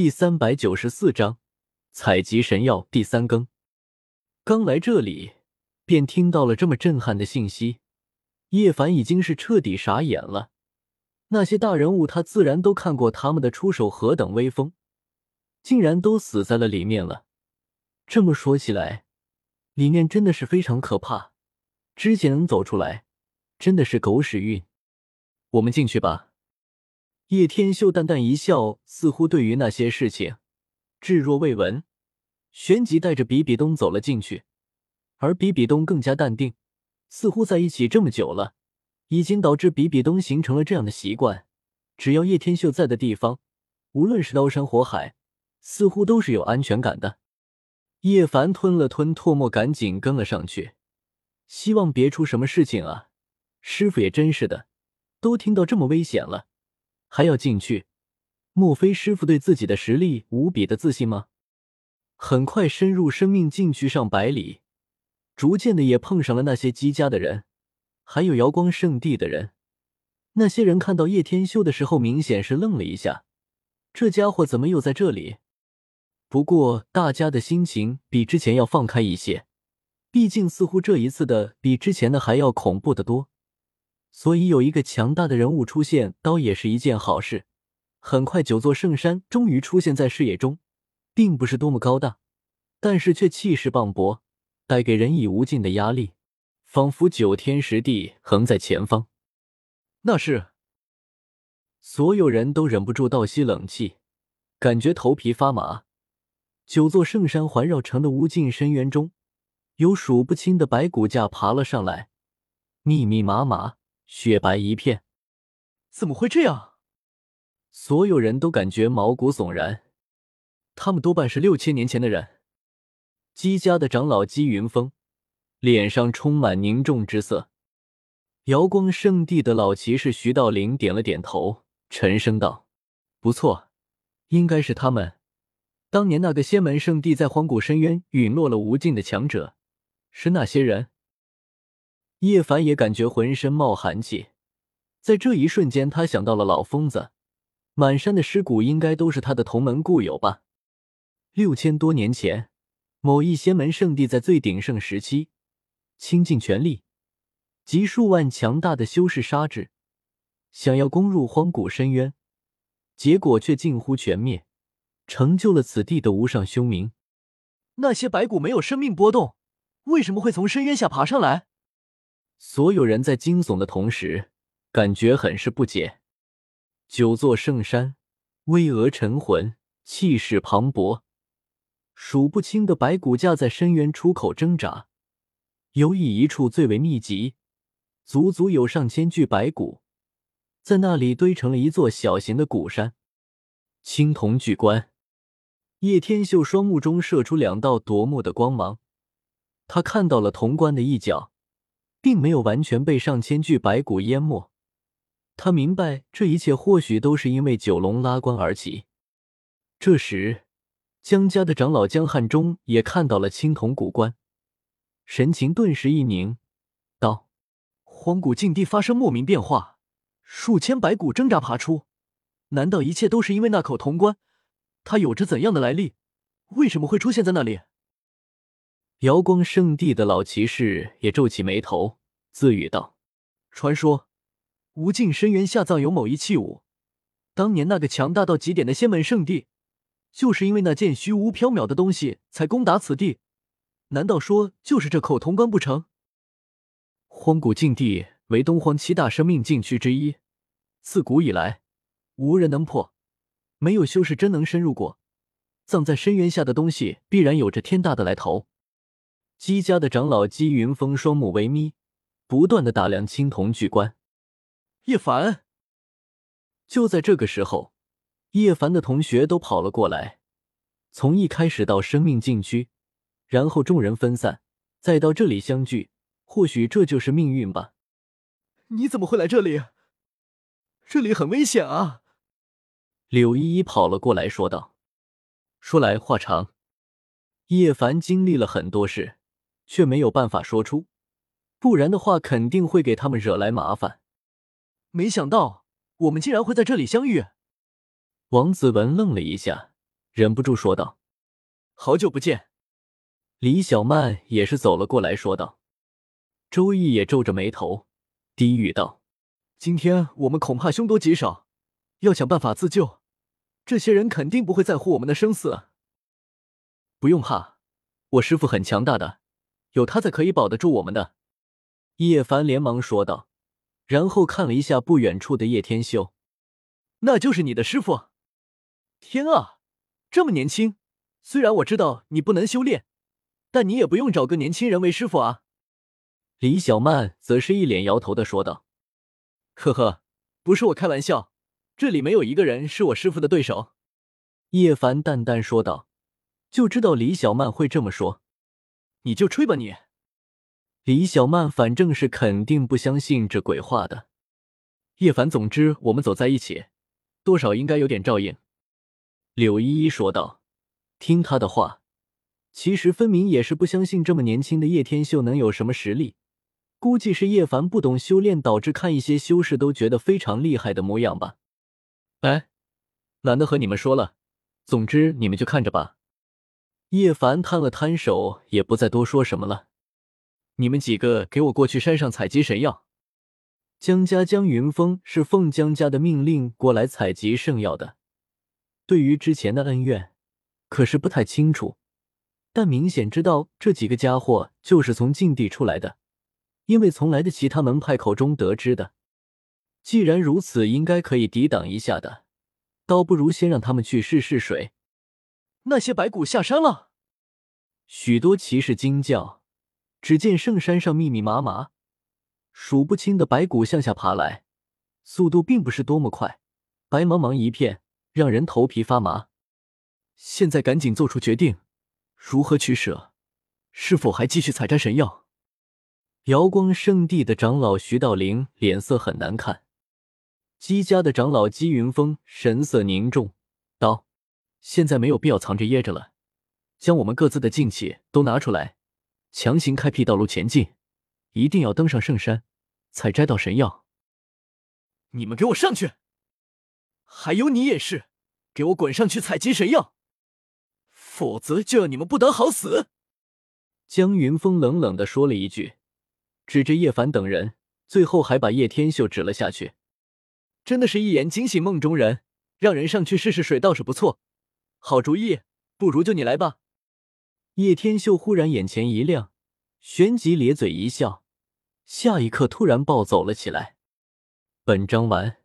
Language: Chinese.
第三百九十四章采集神药第三更。刚来这里，便听到了这么震撼的信息，叶凡已经是彻底傻眼了。那些大人物，他自然都看过他们的出手何等威风，竟然都死在了里面了。这么说起来，里面真的是非常可怕。之前能走出来，真的是狗屎运。我们进去吧。叶天秀淡淡一笑，似乎对于那些事情置若未闻。旋即带着比比东走了进去，而比比东更加淡定，似乎在一起这么久了，已经导致比比东形成了这样的习惯：只要叶天秀在的地方，无论是刀山火海，似乎都是有安全感的。叶凡吞了吞唾沫，赶紧跟了上去，希望别出什么事情啊！师傅也真是的，都听到这么危险了。还要进去？莫非师傅对自己的实力无比的自信吗？很快深入生命禁区上百里，逐渐的也碰上了那些姬家的人，还有瑶光圣地的人。那些人看到叶天修的时候，明显是愣了一下，这家伙怎么又在这里？不过大家的心情比之前要放开一些，毕竟似乎这一次的比之前的还要恐怖的多。所以有一个强大的人物出现，倒也是一件好事。很快，九座圣山终于出现在视野中，并不是多么高大，但是却气势磅礴，带给人以无尽的压力，仿佛九天十地横在前方。那是所有人都忍不住倒吸冷气，感觉头皮发麻。九座圣山环绕成的无尽深渊中，有数不清的白骨架爬了上来，密密麻麻。雪白一片，怎么会这样？所有人都感觉毛骨悚然。他们多半是六千年前的人。姬家的长老姬云峰脸上充满凝重之色。瑶光圣地的老骑士徐道灵点了点头，沉声道：“不错，应该是他们。当年那个仙门圣地在荒古深渊陨落了无尽的强者，是那些人。”叶凡也感觉浑身冒寒气，在这一瞬间，他想到了老疯子，满山的尸骨应该都是他的同门故友吧？六千多年前，某一仙门圣地在最鼎盛时期，倾尽全力，集数万强大的修士杀至，想要攻入荒古深渊，结果却近乎全灭，成就了此地的无上凶名。那些白骨没有生命波动，为什么会从深渊下爬上来？所有人在惊悚的同时，感觉很是不解。九座圣山，巍峨沉浑，气势磅礴，数不清的白骨架在深渊出口挣扎。尤以一处最为密集，足足有上千具白骨，在那里堆成了一座小型的古山。青铜巨棺，叶天秀双目中射出两道夺目的光芒，他看到了铜棺的一角。并没有完全被上千具白骨淹没，他明白这一切或许都是因为九龙拉棺而起。这时，江家的长老江汉中也看到了青铜古棺，神情顿时一凝，道：“荒古禁地发生莫名变化，数千白骨挣扎爬出，难道一切都是因为那口铜棺？它有着怎样的来历？为什么会出现在那里？”瑶光圣地的老骑士也皱起眉头，自语道：“传说无尽深渊下葬有某一器物，当年那个强大到极点的仙门圣地，就是因为那件虚无缥缈的东西才攻打此地。难道说就是这口铜棺不成？”荒古禁地为东荒七大生命禁区之一，自古以来无人能破，没有修士真能深入过。葬在深渊下的东西，必然有着天大的来头。姬家的长老姬云峰双目微眯，不断的打量青铜巨棺。叶凡，就在这个时候，叶凡的同学都跑了过来。从一开始到生命禁区，然后众人分散，再到这里相聚，或许这就是命运吧。你怎么会来这里？这里很危险啊！柳依依跑了过来，说道：“说来话长，叶凡经历了很多事。”却没有办法说出，不然的话肯定会给他们惹来麻烦。没想到我们竟然会在这里相遇。王子文愣了一下，忍不住说道：“好久不见。”李小曼也是走了过来，说道：“周易也皱着眉头，低语道：‘今天我们恐怕凶多吉少，要想办法自救。这些人肯定不会在乎我们的生死。’不用怕，我师傅很强大的，有他在可以保得住我们的。”叶凡连忙说道，然后看了一下不远处的叶天秀：“那就是你的师傅？天啊，这么年轻！虽然我知道你不能修炼。”但你也不用找个年轻人为师傅啊！李小曼则是一脸摇头的说道：“呵呵，不是我开玩笑，这里没有一个人是我师傅的对手。”叶凡淡淡说道：“就知道李小曼会这么说，你就吹吧你。”李小曼反正是肯定不相信这鬼话的。叶凡，总之我们走在一起，多少应该有点照应。”柳依依说道：“听他的话。”其实分明也是不相信这么年轻的叶天秀能有什么实力，估计是叶凡不懂修炼，导致看一些修士都觉得非常厉害的模样吧。哎，懒得和你们说了，总之你们就看着吧。叶凡摊了摊手，也不再多说什么了。你们几个给我过去山上采集神药。江家江云峰是奉江家的命令过来采集圣药的，对于之前的恩怨，可是不太清楚。但明显知道这几个家伙就是从禁地出来的，因为从来的其他门派口中得知的。既然如此，应该可以抵挡一下的，倒不如先让他们去试试水。那些白骨下山了，许多骑士惊叫。只见圣山上密密麻麻、数不清的白骨向下爬来，速度并不是多么快，白茫茫一片，让人头皮发麻。现在赶紧做出决定。如何取舍？是否还继续采摘神药？瑶光圣地的长老徐道灵脸色很难看，姬家的长老姬云峰神色凝重，：“现在没有必要藏着掖着了，将我们各自的劲气都拿出来，强行开辟道路前进。一定要登上圣山，采摘到神药。你们给我上去！还有你也是，给我滚上去采集神药！”否则就要你们不得好死！”江云峰冷冷的说了一句，指着叶凡等人，最后还把叶天秀指了下去。真的是一言惊醒梦中人，让人上去试试水倒是不错，好主意，不如就你来吧。叶天秀忽然眼前一亮，旋即咧嘴一笑，下一刻突然暴走了起来。本章完。